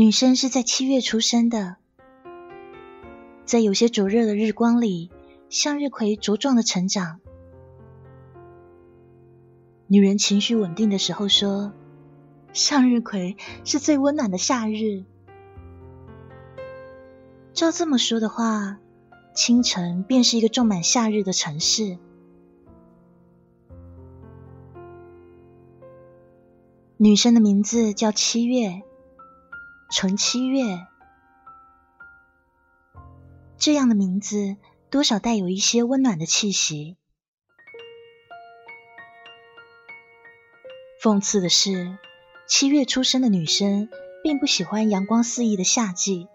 女生是在七月出生的，在有些灼热的日光里，向日葵茁壮的成长。女人情绪稳定的时候说：“向日葵是最温暖的夏日。”照这么说的话，清晨便是一个种满夏日的城市。女生的名字叫七月。纯七月，这样的名字多少带有一些温暖的气息。讽刺的是，七月出生的女生并不喜欢阳光肆意的夏季，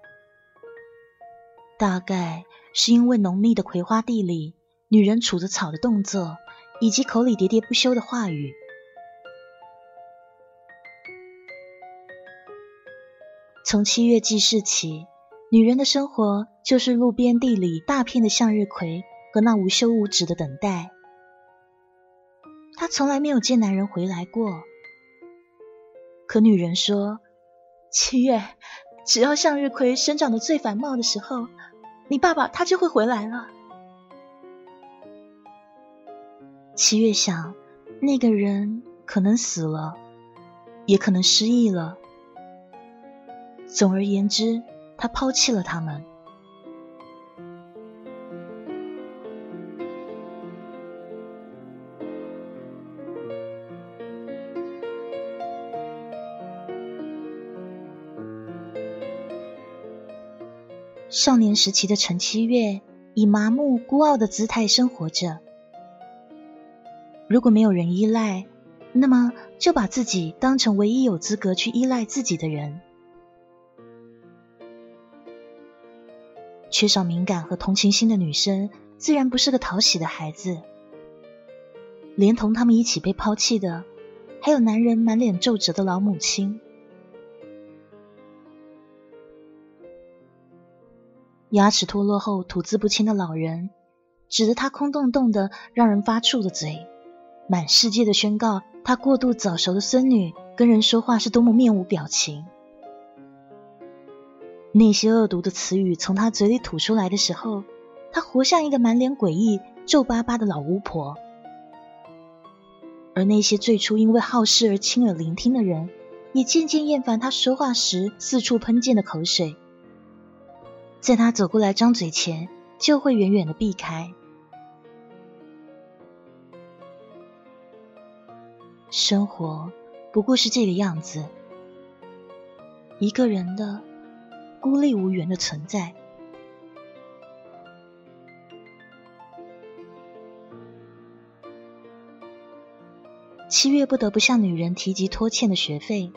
大概是因为浓密的葵花地里，女人杵着草的动作，以及口里喋喋不休的话语。从七月记事起，女人的生活就是路边地里大片的向日葵和那无休无止的等待。她从来没有见男人回来过。可女人说：“七月，只要向日葵生长的最繁茂的时候，你爸爸他就会回来了。”七月想，那个人可能死了，也可能失忆了。总而言之，他抛弃了他们。少年时期的陈七月以麻木孤傲的姿态生活着。如果没有人依赖，那么就把自己当成唯一有资格去依赖自己的人。缺少敏感和同情心的女生，自然不是个讨喜的孩子。连同他们一起被抛弃的，还有男人满脸皱褶的老母亲。牙齿脱落后吐字不清的老人，指着他空洞洞的、让人发怵的嘴，满世界的宣告他过度早熟的孙女跟人说话是多么面无表情。那些恶毒的词语从他嘴里吐出来的时候，他活像一个满脸诡异、皱巴巴的老巫婆。而那些最初因为好事而亲耳聆听的人，也渐渐厌烦他说话时四处喷溅的口水，在他走过来张嘴前，就会远远的避开。生活不过是这个样子，一个人的。孤立无援的存在。七月不得不向女人提及拖欠的学费。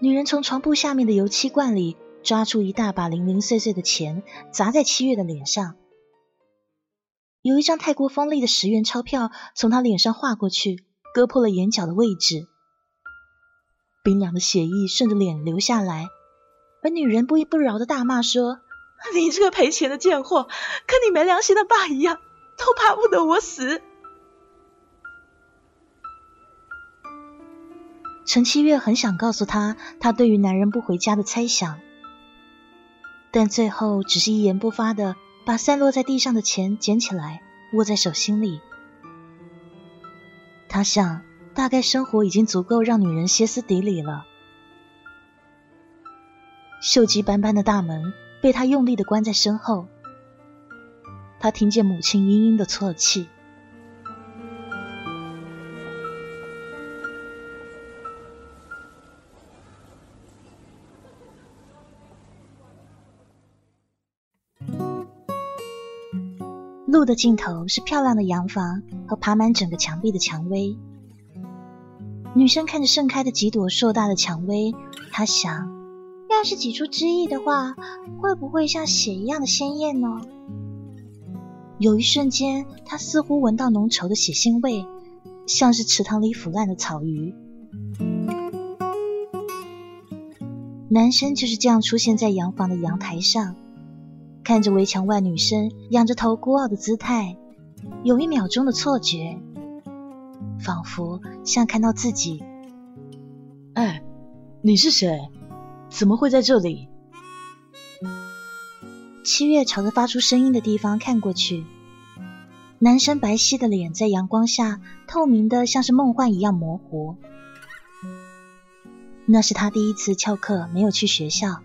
女人从床铺下面的油漆罐里抓出一大把零零碎碎的钱，砸在七月的脸上。有一张太过锋利的十元钞票从她脸上划过去，割破了眼角的位置。冰凉的血液顺着脸流下来。而女人不依不饶的大骂说：“你这个赔钱的贱货，跟你没良心的爸一样，都巴不得我死。”陈七月很想告诉他他对于男人不回家的猜想，但最后只是一言不发的把散落在地上的钱捡起来，握在手心里。他想，大概生活已经足够让女人歇斯底里了。锈迹斑斑的大门被他用力的关在身后，他听见母亲嘤嘤的啜泣。路的尽头是漂亮的洋房和爬满整个墙壁的蔷薇。女生看着盛开的几朵硕大的蔷薇，她想。要是挤出汁液的话，会不会像血一样的鲜艳呢？有一瞬间，他似乎闻到浓稠的血腥味，像是池塘里腐烂的草鱼。男生就是这样出现在洋房的阳台上，看着围墙外女生仰着头孤傲的姿态，有一秒钟的错觉，仿佛像看到自己。哎，你是谁？怎么会在这里？七月朝着发出声音的地方看过去，男生白皙的脸在阳光下透明的像是梦幻一样模糊。那是他第一次翘课，没有去学校。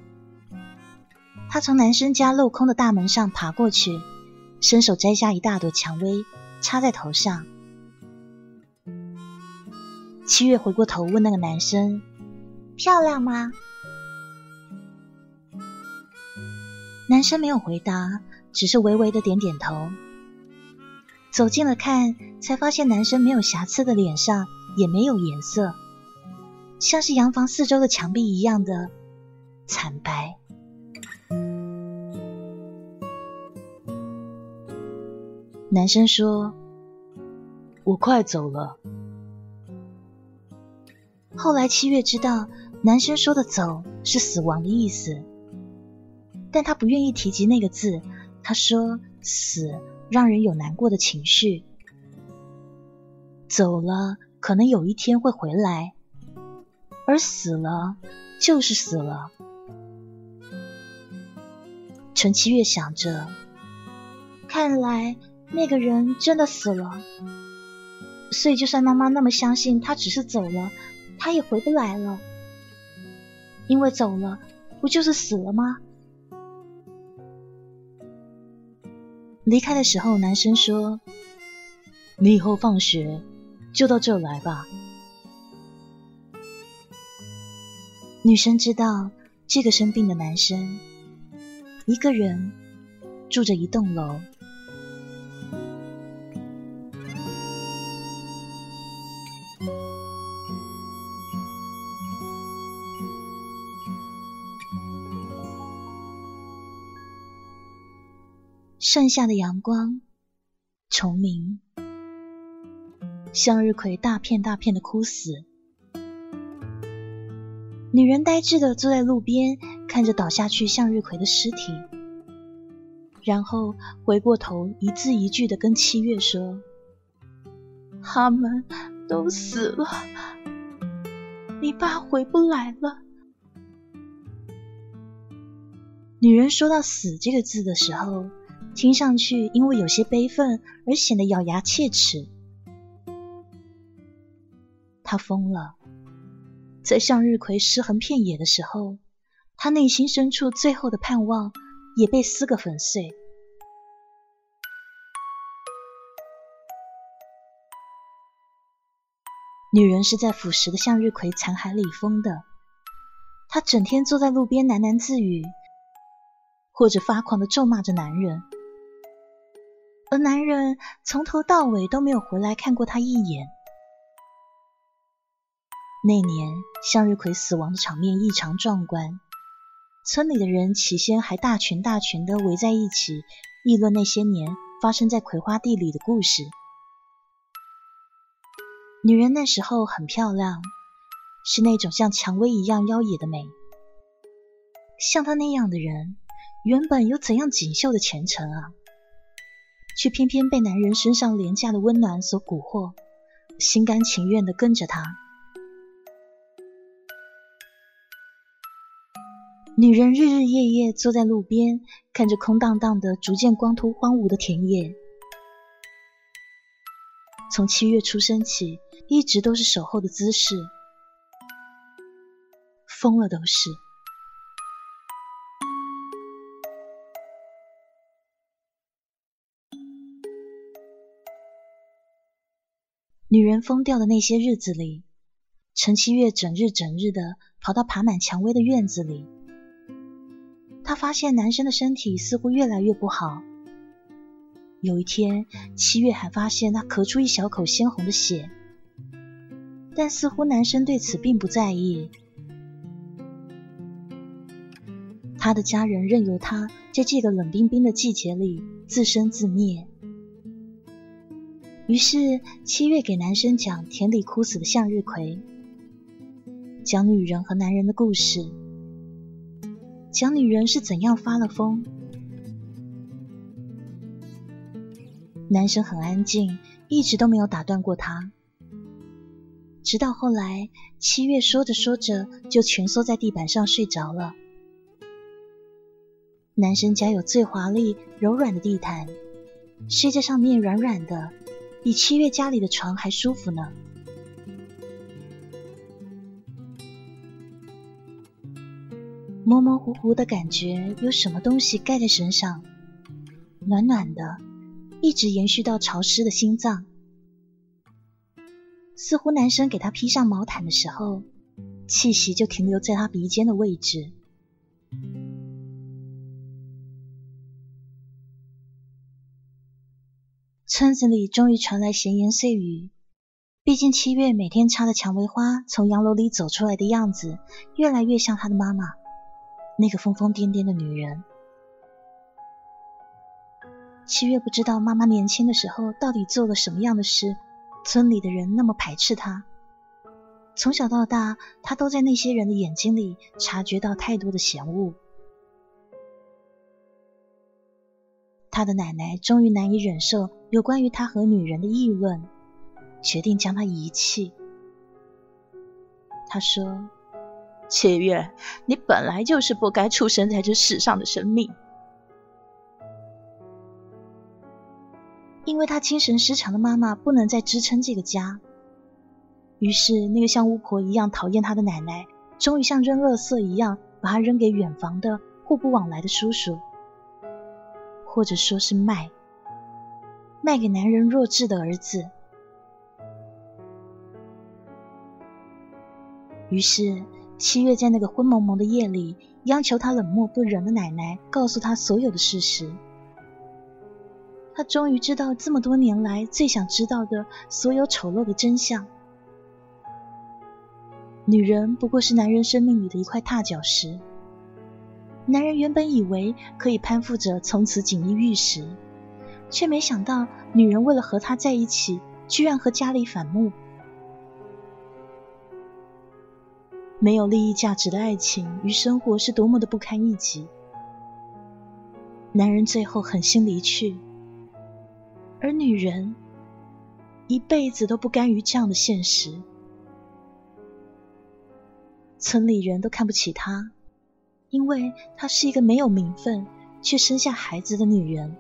他从男生家镂空的大门上爬过去，伸手摘下一大朵蔷薇，插在头上。七月回过头问那个男生：“漂亮吗？”男生没有回答，只是微微的点点头。走近了看，才发现男生没有瑕疵的脸上也没有颜色。像是洋房四周的墙壁一样的惨白。男生说：“我快走了。”后来七月知道，男生说的“走”是死亡的意思，但他不愿意提及那个字。他说：“死让人有难过的情绪，走了可能有一天会回来。”而死了，就是死了。陈七月想着，看来那个人真的死了，所以就算妈妈那么相信他只是走了，他也回不来了，因为走了不就是死了吗？离开的时候，男生说：“你以后放学就到这来吧。”女生知道，这个生病的男生一个人住着一栋楼。盛夏的阳光，虫鸣，向日葵大片大片的枯死。女人呆滞的坐在路边，看着倒下去向日葵的尸体，然后回过头，一字一句的跟七月说：“他们都死了，你爸回不来了。”女人说到“死”这个字的时候，听上去因为有些悲愤而显得咬牙切齿。她疯了。在向日葵尸横遍野的时候，他内心深处最后的盼望也被撕个粉碎。女人是在腐蚀的向日葵残骸里疯的，她整天坐在路边喃喃自语，或者发狂的咒骂着男人，而男人从头到尾都没有回来看过她一眼。那年向日葵死亡的场面异常壮观，村里的人起先还大群大群的围在一起议论那些年发生在葵花地里的故事。女人那时候很漂亮，是那种像蔷薇一样妖冶的美。像她那样的人，原本有怎样锦绣的前程啊，却偏偏被男人身上廉价的温暖所蛊惑，心甘情愿的跟着他。女人日日夜夜坐在路边，看着空荡荡的、逐渐光秃荒芜的田野。从七月出生起，一直都是守候的姿势，疯了都是。女人疯掉的那些日子里，陈七月整日整日的跑到爬满蔷薇的院子里。他发现男生的身体似乎越来越不好。有一天，七月还发现他咳出一小口鲜红的血，但似乎男生对此并不在意。他的家人任由他在这个冷冰冰的季节里自生自灭。于是，七月给男生讲田里枯死的向日葵，讲女人和男人的故事。讲女人是怎样发了疯。男生很安静，一直都没有打断过他。直到后来，七月说着说着就蜷缩在地板上睡着了。男生家有最华丽、柔软的地毯，睡在上面软软的，比七月家里的床还舒服呢。模模糊糊的感觉，有什么东西盖在身上，暖暖的，一直延续到潮湿的心脏。似乎男生给他披上毛毯的时候，气息就停留在他鼻尖的位置。村子里终于传来闲言碎语。毕竟七月每天插的蔷薇花从洋楼里走出来的样子，越来越像她的妈妈。那个疯疯癫癫的女人，七月不知道妈妈年轻的时候到底做了什么样的事，村里的人那么排斥她。从小到大，她都在那些人的眼睛里察觉到太多的嫌恶。他的奶奶终于难以忍受有关于他和女人的议论，决定将他遗弃。他说。七月，你本来就是不该出生在这世上的生命。因为他精神失常的妈妈不能再支撑这个家，于是那个像巫婆一样讨厌他的奶奶，终于像扔垃圾一样把他扔给远房的互不往来的叔叔，或者说是卖，卖给男人弱智的儿子。于是。七月在那个昏蒙蒙的夜里，央求他冷漠不仁的奶奶告诉他所有的事实。他终于知道这么多年来最想知道的所有丑陋的真相：女人不过是男人生命里的一块踏脚石。男人原本以为可以攀附着从此锦衣玉食，却没想到女人为了和他在一起，居然和家里反目。没有利益价值的爱情与生活是多么的不堪一击。男人最后狠心离去，而女人一辈子都不甘于这样的现实。村里人都看不起她，因为她是一个没有名分却生下孩子的女人。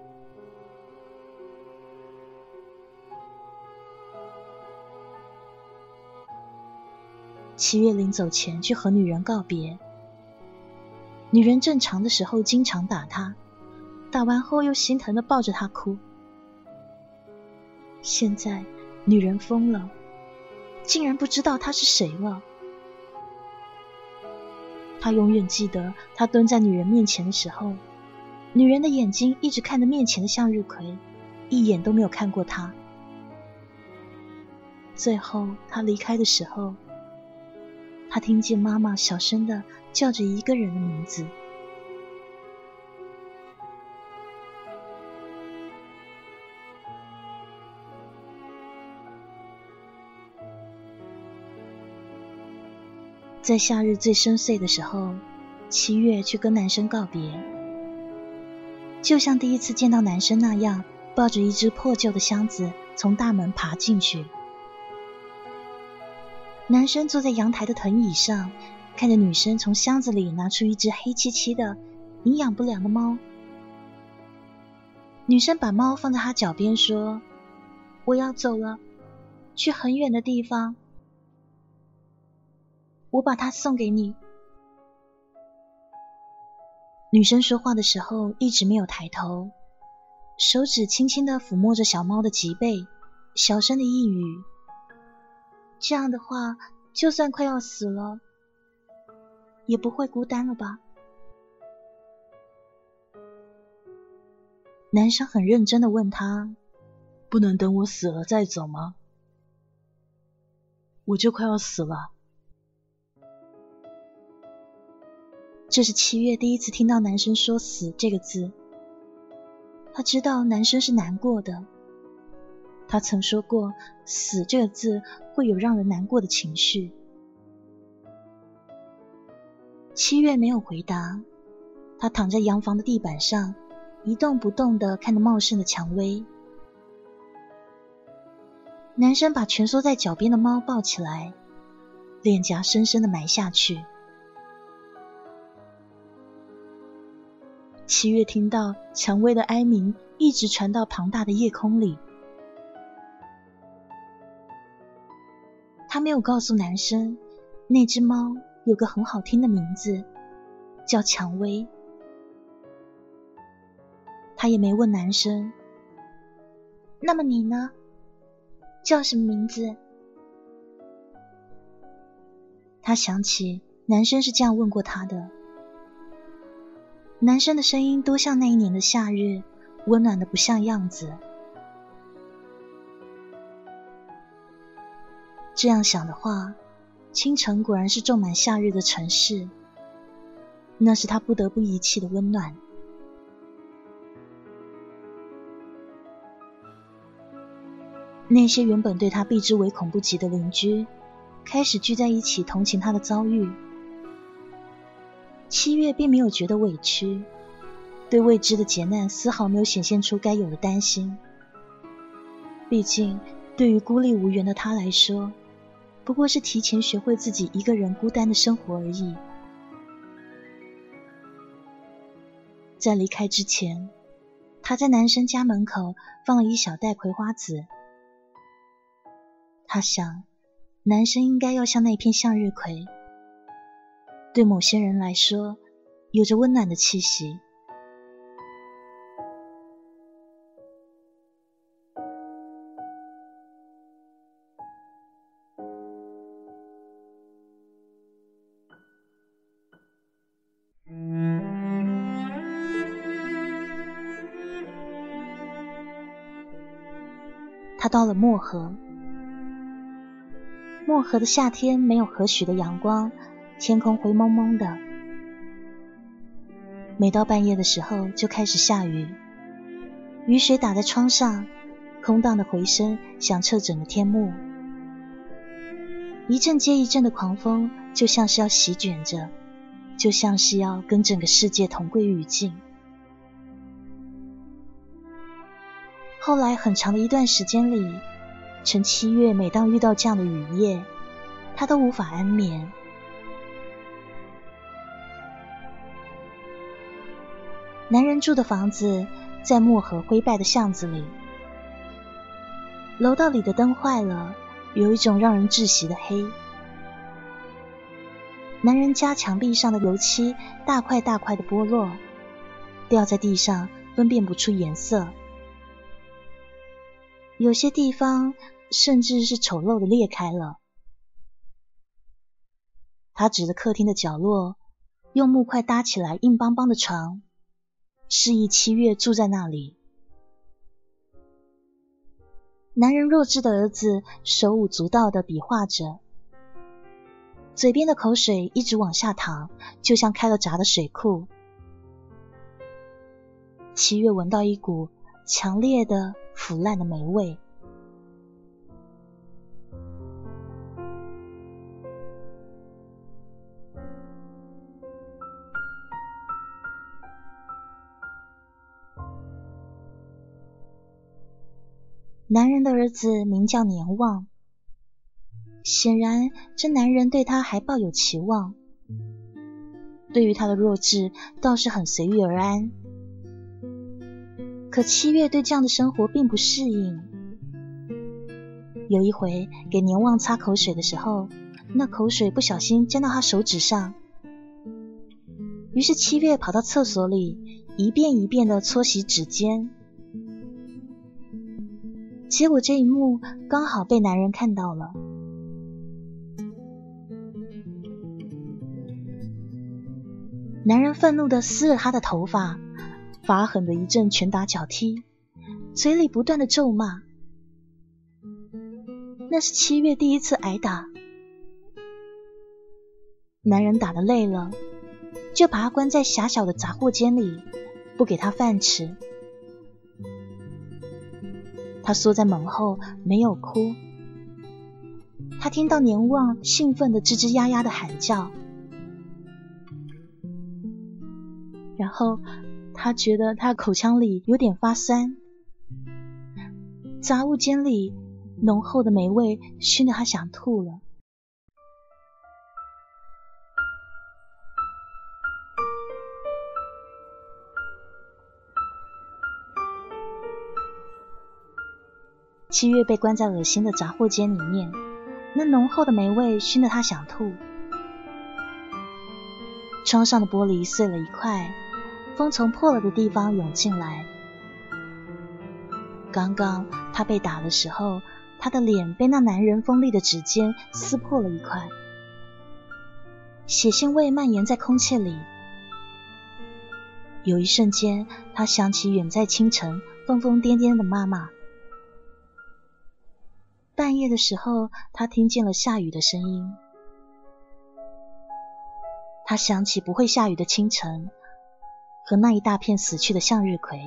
七月临走前去和女人告别，女人正常的时候经常打他，打完后又心疼的抱着他哭。现在女人疯了，竟然不知道他是谁了。他永远记得他蹲在女人面前的时候，女人的眼睛一直看着面前的向日葵，一眼都没有看过他。最后他离开的时候。他听见妈妈小声的叫着一个人的名字。在夏日最深邃的时候，七月去跟男生告别，就像第一次见到男生那样，抱着一只破旧的箱子从大门爬进去。男生坐在阳台的藤椅上，看着女生从箱子里拿出一只黑漆漆的、营养不良的猫。女生把猫放在他脚边，说：“我要走了，去很远的地方。我把它送给你。”女生说话的时候一直没有抬头，手指轻轻的抚摸着小猫的脊背，小声的呓语。这样的话，就算快要死了，也不会孤单了吧？男生很认真的问他：“不能等我死了再走吗？我就快要死了。”这是七月第一次听到男生说“死”这个字，他知道男生是难过的。他曾说过“死”这个字会有让人难过的情绪。七月没有回答，他躺在洋房的地板上，一动不动的看着茂盛的蔷薇。男生把蜷缩在脚边的猫抱起来，脸颊深深的埋下去。七月听到蔷薇的哀鸣一直传到庞大的夜空里。他没有告诉男生，那只猫有个很好听的名字，叫蔷薇。他也没问男生，那么你呢？叫什么名字？他想起男生是这样问过他的。男生的声音多像那一年的夏日，温暖的不像样子。这样想的话，清晨果然是种满夏日的城市。那是他不得不遗弃的温暖。那些原本对他避之唯恐不及的邻居，开始聚在一起同情他的遭遇。七月并没有觉得委屈，对未知的劫难丝毫没有显现出该有的担心。毕竟，对于孤立无援的他来说，不过是提前学会自己一个人孤单的生活而已。在离开之前，他在男生家门口放了一小袋葵花籽。他想，男生应该要像那片向日葵，对某些人来说，有着温暖的气息。到了漠河，漠河的夏天没有何许的阳光，天空灰蒙蒙的。每到半夜的时候就开始下雨，雨水打在窗上，空荡的回声响彻整个天幕。一阵接一阵的狂风，就像是要席卷着，就像是要跟整个世界同归于尽。后来很长的一段时间里，陈七月每当遇到这样的雨夜，他都无法安眠。男人住的房子在漠河灰败的巷子里，楼道里的灯坏了，有一种让人窒息的黑。男人家墙壁上的油漆大块大块的剥落，掉在地上，分辨不出颜色。有些地方甚至是丑陋的裂开了。他指着客厅的角落，用木块搭起来硬邦邦的床，示意七月住在那里。男人弱智的儿子手舞足蹈的比划着，嘴边的口水一直往下淌，就像开了闸的水库。七月闻到一股强烈的。腐烂的霉味。男人的儿子名叫年旺，显然这男人对他还抱有期望，对于他的弱智倒是很随遇而安。可七月对这样的生活并不适应。有一回给年旺擦口水的时候，那口水不小心沾到他手指上，于是七月跑到厕所里一遍一遍的搓洗指尖，结果这一幕刚好被男人看到了。男人愤怒的撕了他的头发。发狠的一阵拳打脚踢，嘴里不断的咒骂。那是七月第一次挨打，男人打的累了，就把他关在狭小的杂货间里，不给他饭吃。他缩在门后，没有哭。他听到年旺兴奋的吱吱呀呀的喊叫，然后。他觉得他口腔里有点发酸，杂物间里浓厚的霉味熏得他想吐了。七月被关在恶心的杂货间里面，那浓厚的霉味熏得他想吐。窗上的玻璃碎了一块，风从破了的地方涌进来。刚刚他被打的时候，他的脸被那男人锋利的指尖撕破了一块，血腥味蔓延在空气里。有一瞬间，他想起远在清晨疯疯癫癫的妈妈。半夜的时候，他听见了下雨的声音。他想起不会下雨的清晨和那一大片死去的向日葵。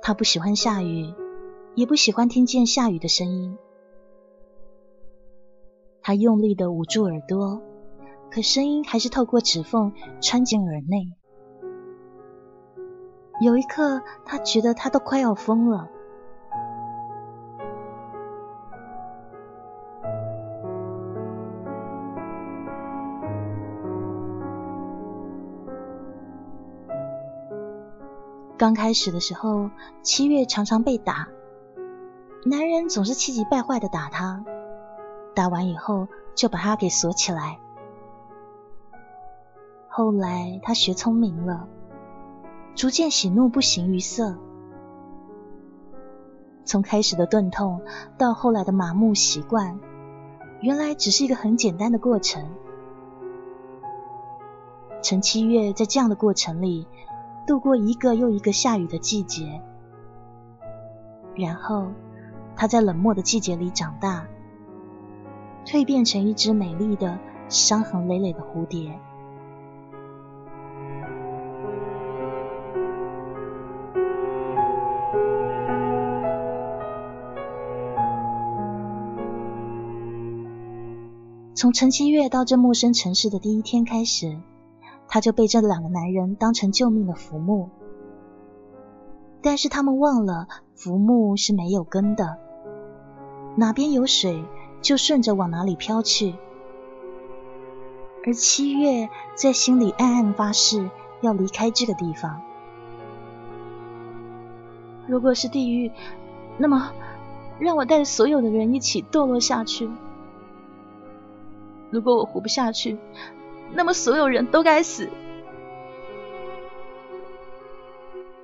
他不喜欢下雨，也不喜欢听见下雨的声音。他用力的捂住耳朵，可声音还是透过指缝穿进耳内。有一刻，他觉得他都快要疯了。刚开始的时候，七月常常被打，男人总是气急败坏的打他，打完以后就把他给锁起来。后来他学聪明了。逐渐喜怒不形于色，从开始的钝痛到后来的麻木习惯，原来只是一个很简单的过程。陈七月在这样的过程里度过一个又一个下雨的季节，然后他在冷漠的季节里长大，蜕变成一只美丽的、伤痕累累的蝴蝶。从陈七月到这陌生城市的第一天开始，他就被这两个男人当成救命的浮木。但是他们忘了，浮木是没有根的，哪边有水就顺着往哪里飘去。而七月在心里暗暗发誓，要离开这个地方。如果是地狱，那么让我带着所有的人一起堕落下去。如果我活不下去，那么所有人都该死。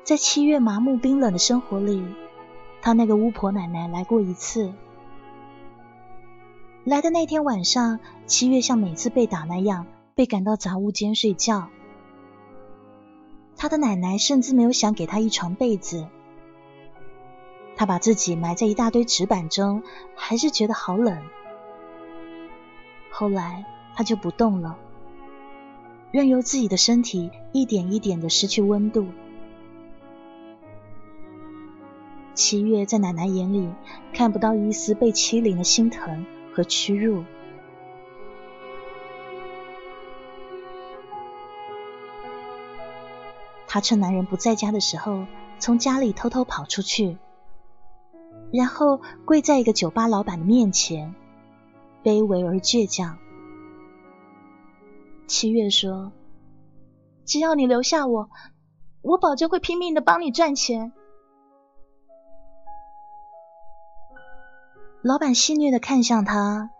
在七月麻木冰冷的生活里，他那个巫婆奶奶来过一次。来的那天晚上，七月像每次被打那样，被赶到杂物间睡觉。他的奶奶甚至没有想给他一床被子。他把自己埋在一大堆纸板中，还是觉得好冷。后来他就不动了，任由自己的身体一点一点的失去温度。七月在奶奶眼里看不到一丝被欺凌的心疼和屈辱。她趁男人不在家的时候，从家里偷偷跑出去，然后跪在一个酒吧老板的面前。卑微而倔强。七月说：“只要你留下我，我保证会拼命的帮你赚钱。”老板戏谑的看向他，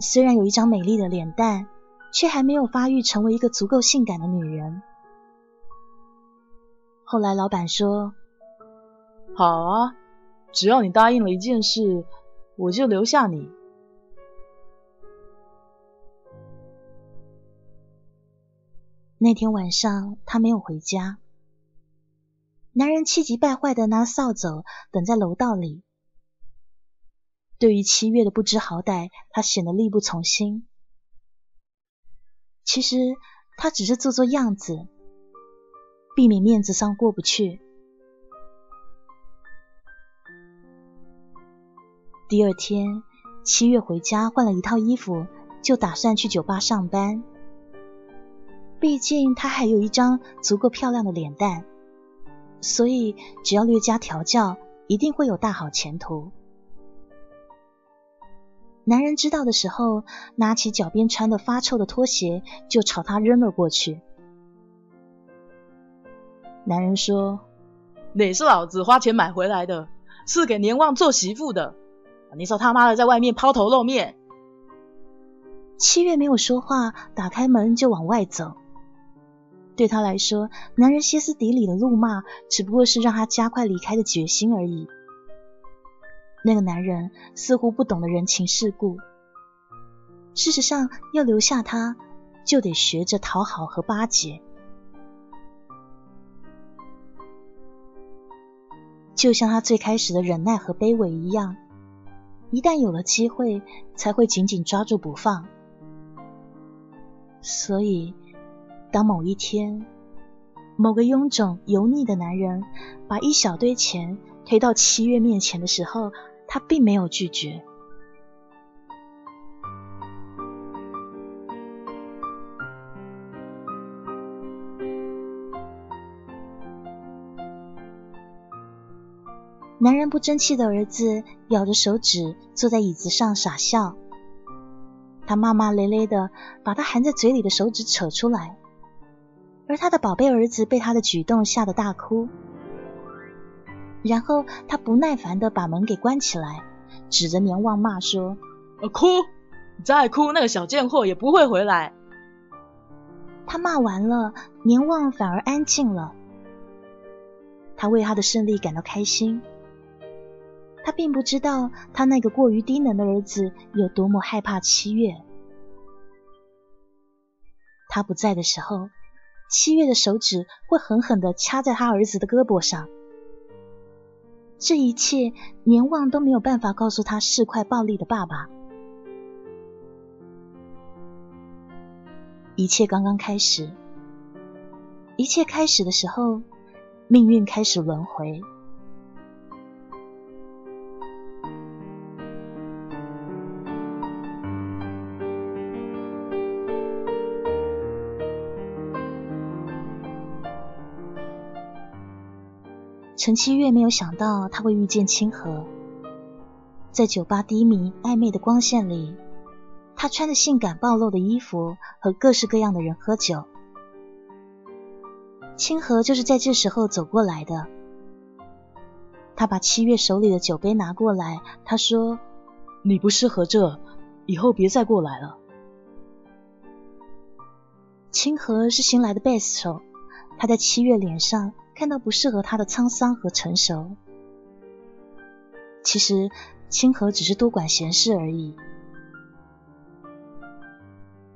虽然有一张美丽的脸蛋，却还没有发育成为一个足够性感的女人。后来老板说：“好啊，只要你答应了一件事，我就留下你。”那天晚上，他没有回家。男人气急败坏的拿扫帚等在楼道里。对于七月的不知好歹，他显得力不从心。其实他只是做做样子，避免面子上过不去。第二天，七月回家换了一套衣服，就打算去酒吧上班。毕竟他还有一张足够漂亮的脸蛋，所以只要略加调教，一定会有大好前途。男人知道的时候，拿起脚边穿的发臭的拖鞋就朝他扔了过去。男人说：“你是老子花钱买回来的，是给年旺做媳妇的，你说他妈的在外面抛头露面。”七月没有说话，打开门就往外走。对他来说，男人歇斯底里的怒骂只不过是让他加快离开的决心而已。那个男人似乎不懂得人情世故。事实上，要留下他，就得学着讨好和巴结。就像他最开始的忍耐和卑微一样，一旦有了机会，才会紧紧抓住不放。所以。当某一天，某个臃肿油腻的男人把一小堆钱推到七月面前的时候，他并没有拒绝。男人不争气的儿子咬着手指坐在椅子上傻笑，他骂骂咧咧的把他含在嘴里的手指扯出来。而他的宝贝儿子被他的举动吓得大哭，然后他不耐烦的把门给关起来，指着年旺骂说：“哭，再哭那个小贱货也不会回来。”他骂完了，年旺反而安静了。他为他的胜利感到开心。他并不知道他那个过于低能的儿子有多么害怕七月。他不在的时候。七月的手指会狠狠的掐在他儿子的胳膊上，这一切年望都没有办法告诉他是块暴力的爸爸。一切刚刚开始，一切开始的时候，命运开始轮回。陈七月没有想到他会遇见清河，在酒吧低迷暧昧的光线里，他穿着性感暴露的衣服和各式各样的人喝酒。清河就是在这时候走过来的。他把七月手里的酒杯拿过来，他说：“你不适合这，以后别再过来了。”清河是新来的贝斯手，他在七月脸上。看到不适合他的沧桑和成熟，其实清河只是多管闲事而已。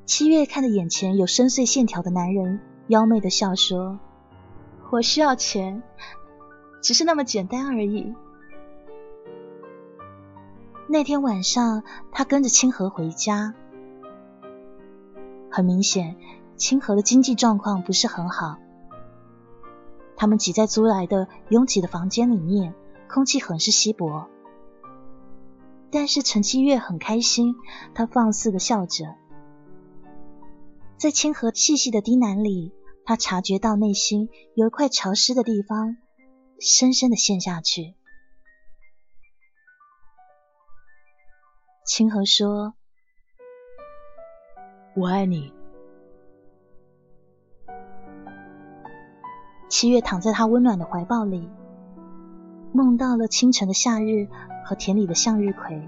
七月看着眼前有深邃线条的男人，妖媚的笑说：“我需要钱，只是那么简单而已。”那天晚上，他跟着清河回家，很明显，清河的经济状况不是很好。他们挤在租来的拥挤的房间里面，空气很是稀薄。但是陈七月很开心，他放肆的笑着。在清河细细的低喃里，他察觉到内心有一块潮湿的地方，深深的陷下去。清河说：“我爱你。”七月躺在他温暖的怀抱里，梦到了清晨的夏日和田里的向日葵。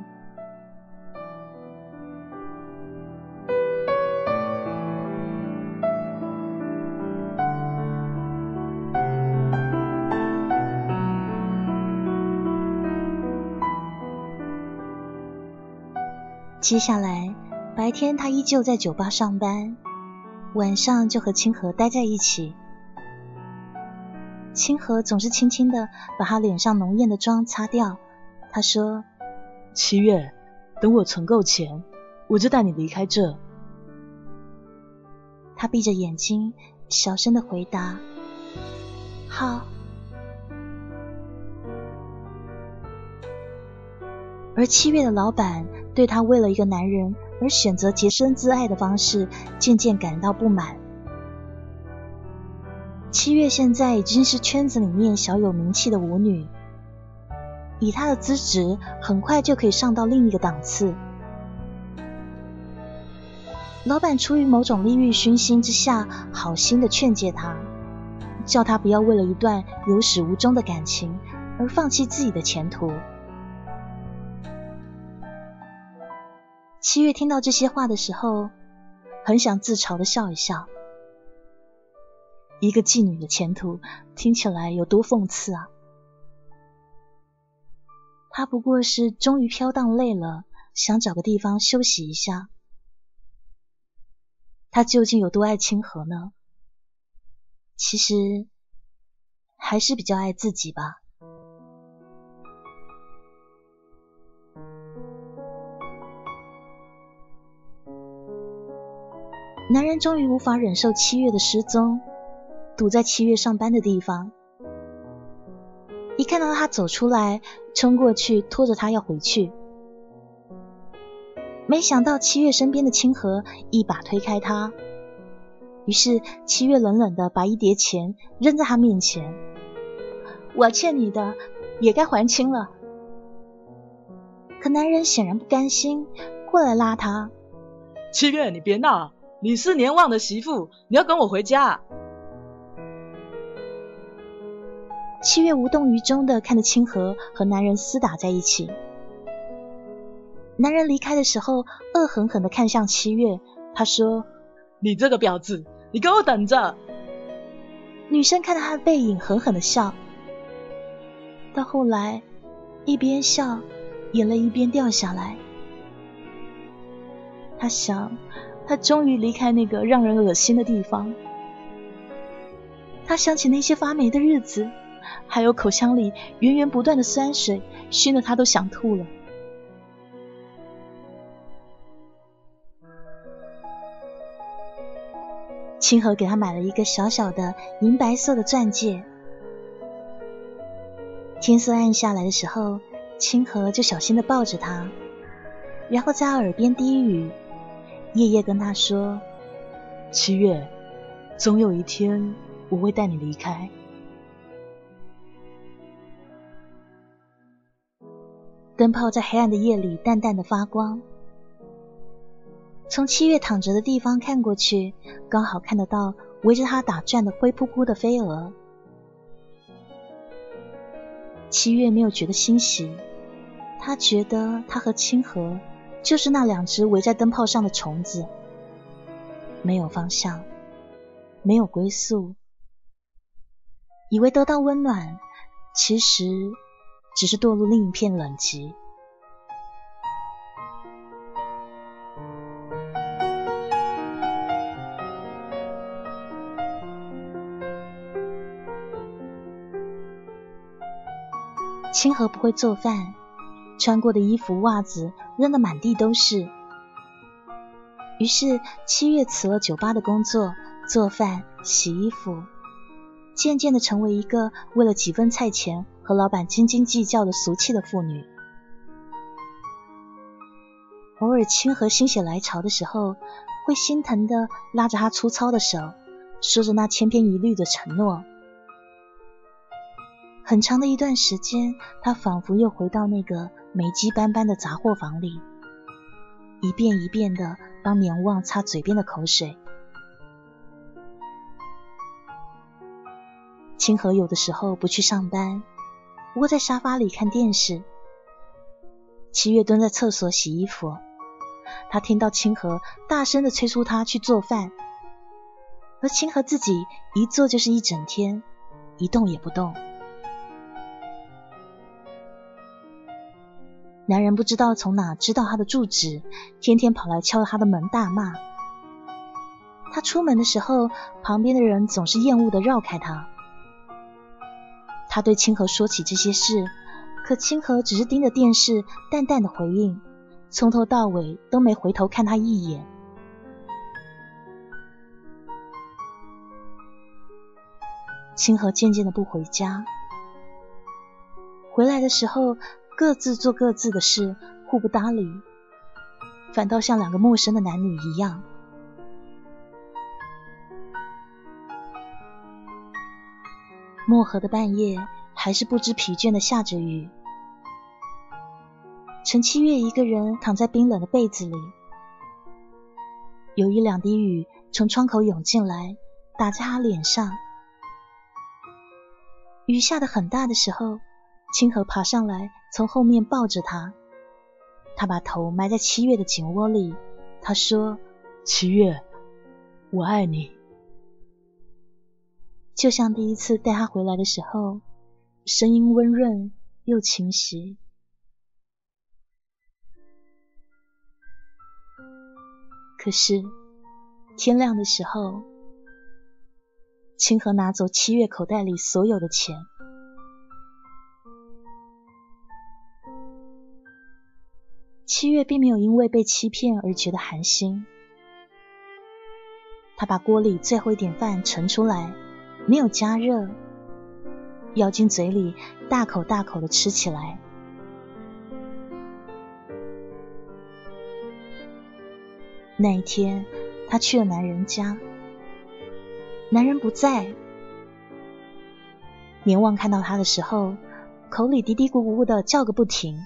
接下来，白天他依旧在酒吧上班，晚上就和清河待在一起。清河总是轻轻的把他脸上浓艳的妆擦掉。他说：“七月，等我存够钱，我就带你离开这。”他闭着眼睛，小声的回答：“好。”而七月的老板对他为了一个男人而选择洁身自爱的方式，渐渐感到不满。七月现在已经是圈子里面小有名气的舞女，以她的资质，很快就可以上到另一个档次。老板出于某种利欲熏心之下，好心的劝诫她，叫她不要为了一段有始无终的感情而放弃自己的前途。七月听到这些话的时候，很想自嘲的笑一笑。一个妓女的前途听起来有多讽刺啊！她不过是终于飘荡累了，想找个地方休息一下。她究竟有多爱清河呢？其实还是比较爱自己吧。男人终于无法忍受七月的失踪。堵在七月上班的地方，一看到他走出来，冲过去拖着他要回去。没想到七月身边的清河一把推开他，于是七月冷冷的把一叠钱扔在他面前：“我欠你的也该还清了。”可男人显然不甘心，过来拉他：“七月，你别闹，你是年旺的媳妇，你要跟我回家。”七月无动于衷的看着清河和男人厮打在一起。男人离开的时候，恶狠狠的看向七月，他说：“你这个婊子，你给我等着！”女生看到他的背影，狠狠的笑。到后来，一边笑，眼泪一边掉下来。他想，他终于离开那个让人恶心的地方。他想起那些发霉的日子。还有口腔里源源不断的酸水，熏得他都想吐了。清河给他买了一个小小的银白色的钻戒。天色暗下来的时候，清河就小心的抱着他，然后在耳边低语，夜夜跟他说：“七月，总有一天我会带你离开。”灯泡在黑暗的夜里淡淡的发光。从七月躺着的地方看过去，刚好看得到围着他打转的灰扑扑的飞蛾。七月没有觉得欣喜，他觉得他和清河就是那两只围在灯泡上的虫子，没有方向，没有归宿，以为得到温暖，其实。只是堕入另一片冷极。清河不会做饭，穿过的衣服、袜子扔得满地都是。于是七月辞了酒吧的工作，做饭、洗衣服，渐渐的成为一个为了几分菜钱。和老板斤斤计较的俗气的妇女，偶尔清河心血来潮的时候，会心疼的拉着他粗糙的手，说着那千篇一律的承诺。很长的一段时间，他仿佛又回到那个煤积斑斑的杂货房里，一遍一遍的帮年旺擦嘴边的口水。清河有的时候不去上班。窝在沙发里看电视，七月蹲在厕所洗衣服。他听到清河大声的催促他去做饭，而清河自己一坐就是一整天，一动也不动。男人不知道从哪知道他的住址，天天跑来敲他的门大骂。他出门的时候，旁边的人总是厌恶的绕开他。他对清河说起这些事，可清河只是盯着电视，淡淡的回应，从头到尾都没回头看他一眼。清河渐渐的不回家，回来的时候各自做各自的事，互不搭理，反倒像两个陌生的男女一样。漠河的半夜，还是不知疲倦的下着雨。陈七月一个人躺在冰冷的被子里，有一两滴雨从窗口涌进来，打在他脸上。雨下的很大的时候，清河爬上来，从后面抱着他。他把头埋在七月的颈窝里，他说：“七月，我爱你。”就像第一次带他回来的时候，声音温润又清晰。可是天亮的时候。清河拿走七月口袋里所有的钱，七月并没有因为被欺骗而觉得寒心。他把锅里最后一点饭盛出来，没有加热，咬进嘴里，大口大口的吃起来。那一天，他去了男人家。男人不在，年旺看到他的时候，口里嘀嘀咕咕的叫个不停。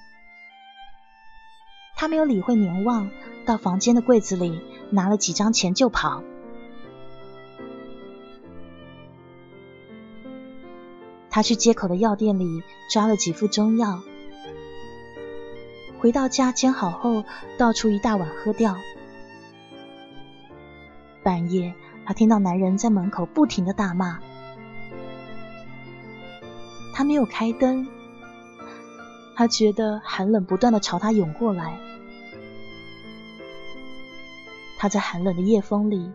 他没有理会年旺，到房间的柜子里拿了几张钱就跑。他去街口的药店里抓了几副中药，回到家煎好后倒出一大碗喝掉。半夜。他听到男人在门口不停的大骂，他没有开灯，他觉得寒冷不断的朝他涌过来，他在寒冷的夜风里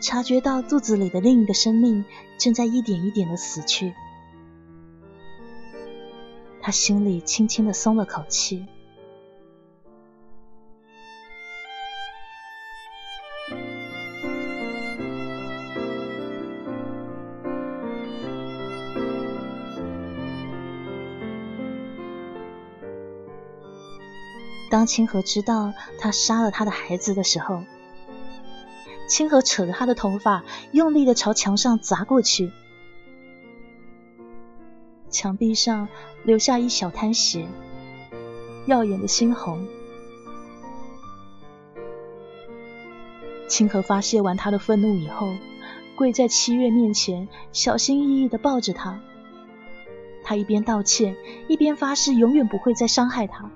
察觉到肚子里的另一个生命正在一点一点的死去，他心里轻轻的松了口气。当清河知道他杀了他的孩子的时候，清河扯着他的头发，用力的朝墙上砸过去，墙壁上留下一小滩血，耀眼的猩红。清河发泄完他的愤怒以后，跪在七月面前，小心翼翼的抱着他。他一边道歉，一边发誓永远不会再伤害他。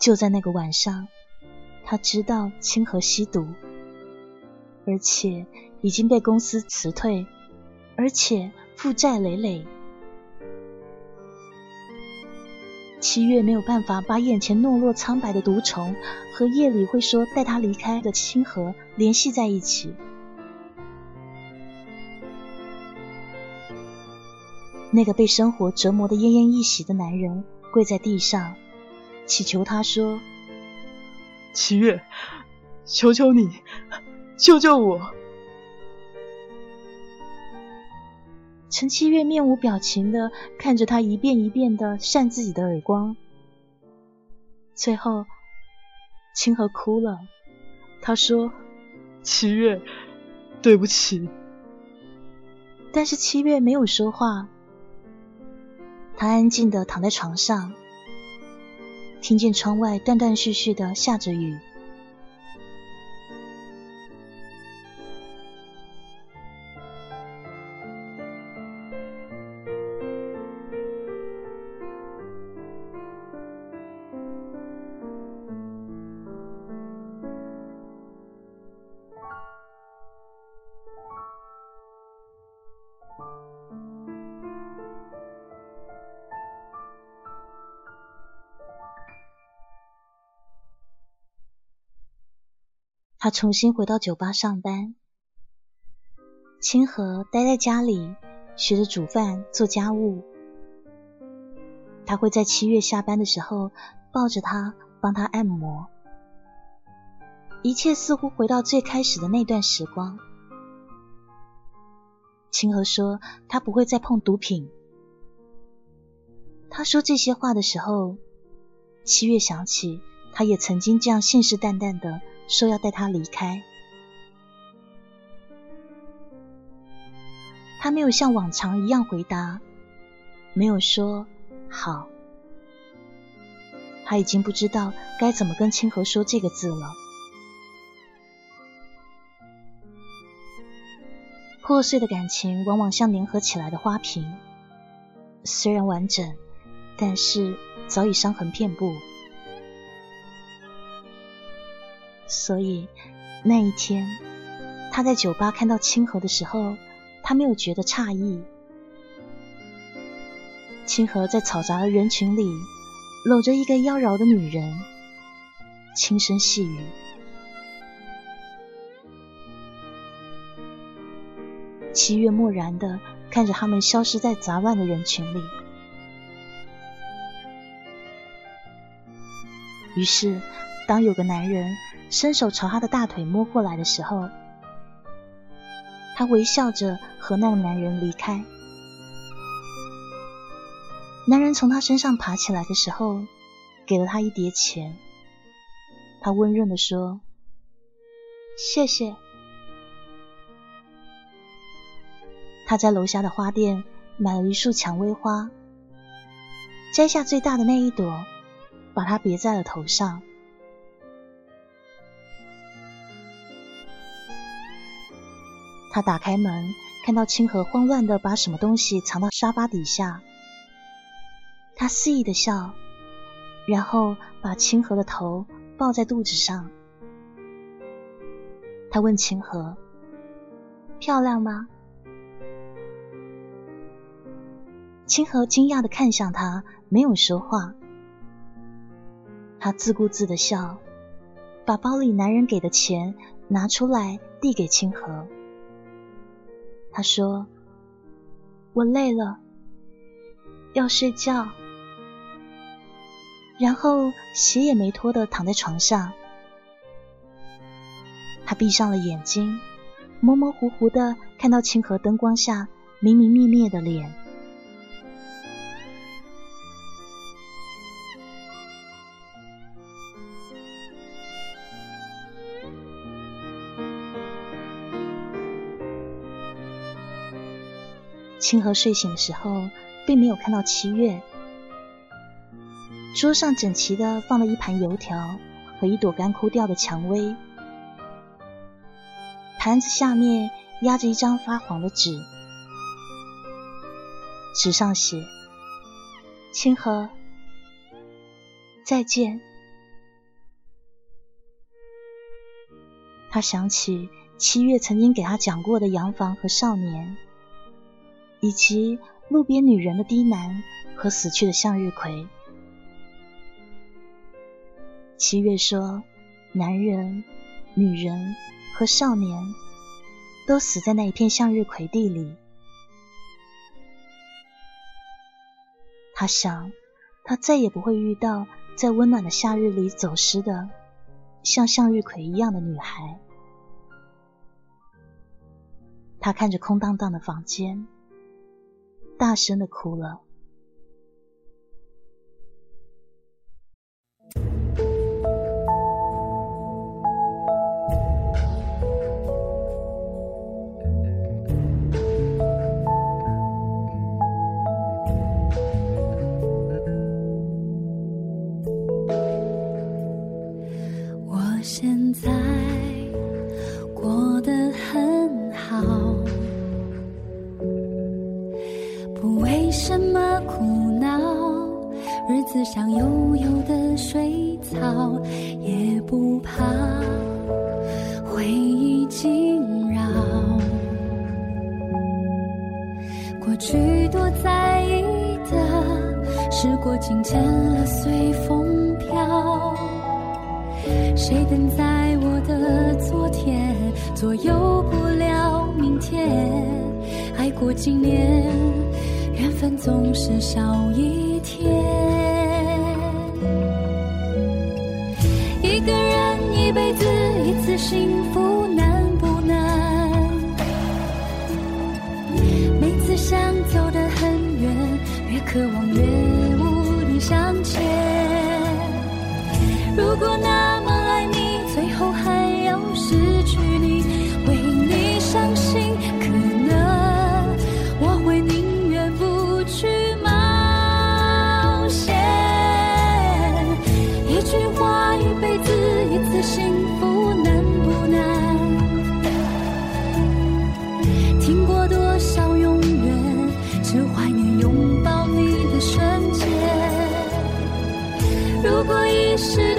就在那个晚上，他知道清河吸毒，而且已经被公司辞退，而且负债累累。七月没有办法把眼前懦弱苍白的毒虫和夜里会说带他离开的清河联系在一起。那个被生活折磨的奄奄一息的男人跪在地上。祈求他说：“七月，求求你，救救我！”陈七月面无表情的看着他一遍一遍的扇自己的耳光，最后清河哭了。他说：“七月，对不起。”但是七月没有说话，他安静的躺在床上。听见窗外断断续续的下着雨。他重新回到酒吧上班，清河待在家里学着煮饭做家务。他会在七月下班的时候抱着他，帮他按摩。一切似乎回到最开始的那段时光。清河说他不会再碰毒品。他说这些话的时候，七月想起他也曾经这样信誓旦旦的。说要带他离开。他没有像往常一样回答，没有说好。他已经不知道该怎么跟清河说这个字了。破碎的感情往往像粘合起来的花瓶，虽然完整，但是早已伤痕遍布。所以那一天，他在酒吧看到清河的时候，他没有觉得诧异。清河在嘈杂的人群里。搂着一个妖娆的女人，轻声细语。七月漠然的看着他们消失在杂乱的人群里。于是，当有个男人伸手朝她的大腿摸过来的时候，她微笑着和那个男人离开。男人从她身上爬起来的时候，给了她一叠钱。他温润的说：“谢谢。”他在楼下的花店买了一束蔷薇花，摘下最大的那一朵，把它别在了头上。他打开门，看到清河慌乱的把什么东西藏到沙发底下。他肆意的笑，然后把清河的头抱在肚子上。他问清河：“漂亮吗？”清河惊讶的看向他，没有说话。他自顾自的笑，把包里男人给的钱拿出来递给清河。他说：“我累了，要睡觉。”然后鞋也没脱的躺在床上，他闭上了眼睛，模模糊糊的看到清河灯光下明明灭灭的脸。清河睡醒的时候，并没有看到七月。桌上整齐的放了一盘油条和一朵干枯掉的蔷薇，盘子下面压着一张发黄的纸，纸上写：“清河，再见。”他想起七月曾经给他讲过的洋房和少年，以及路边女人的低喃和死去的向日葵。七月说：“男人、女人和少年都死在那一片向日葵地里。”他想，他再也不会遇到在温暖的夏日里走失的像向日葵一样的女孩。他看着空荡荡的房间，大声的哭了。像悠悠的水草，也不怕回忆惊扰。过去多在意的，时过境迁了，随风飘。谁等在我的昨天，左右不了明天。爱过几年，缘分总是少一渴望越无力向前。如果那，是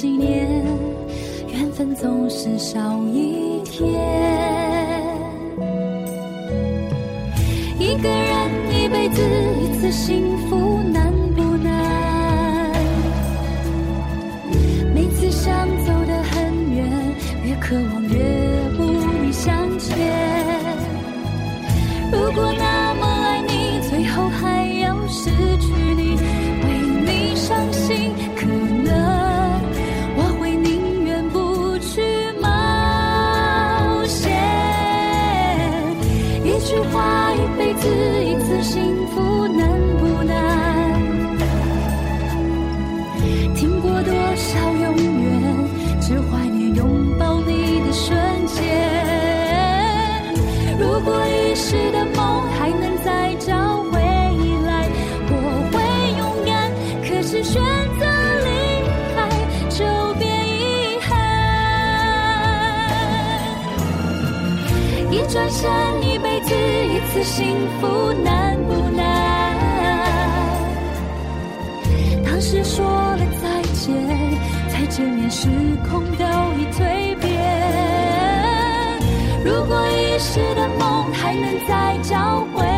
几年缘分总是少一天。一个人一辈子一次幸福的幸福难不难？当时说了再见，再见面时空都已蜕变。如果遗失的梦还能再找回。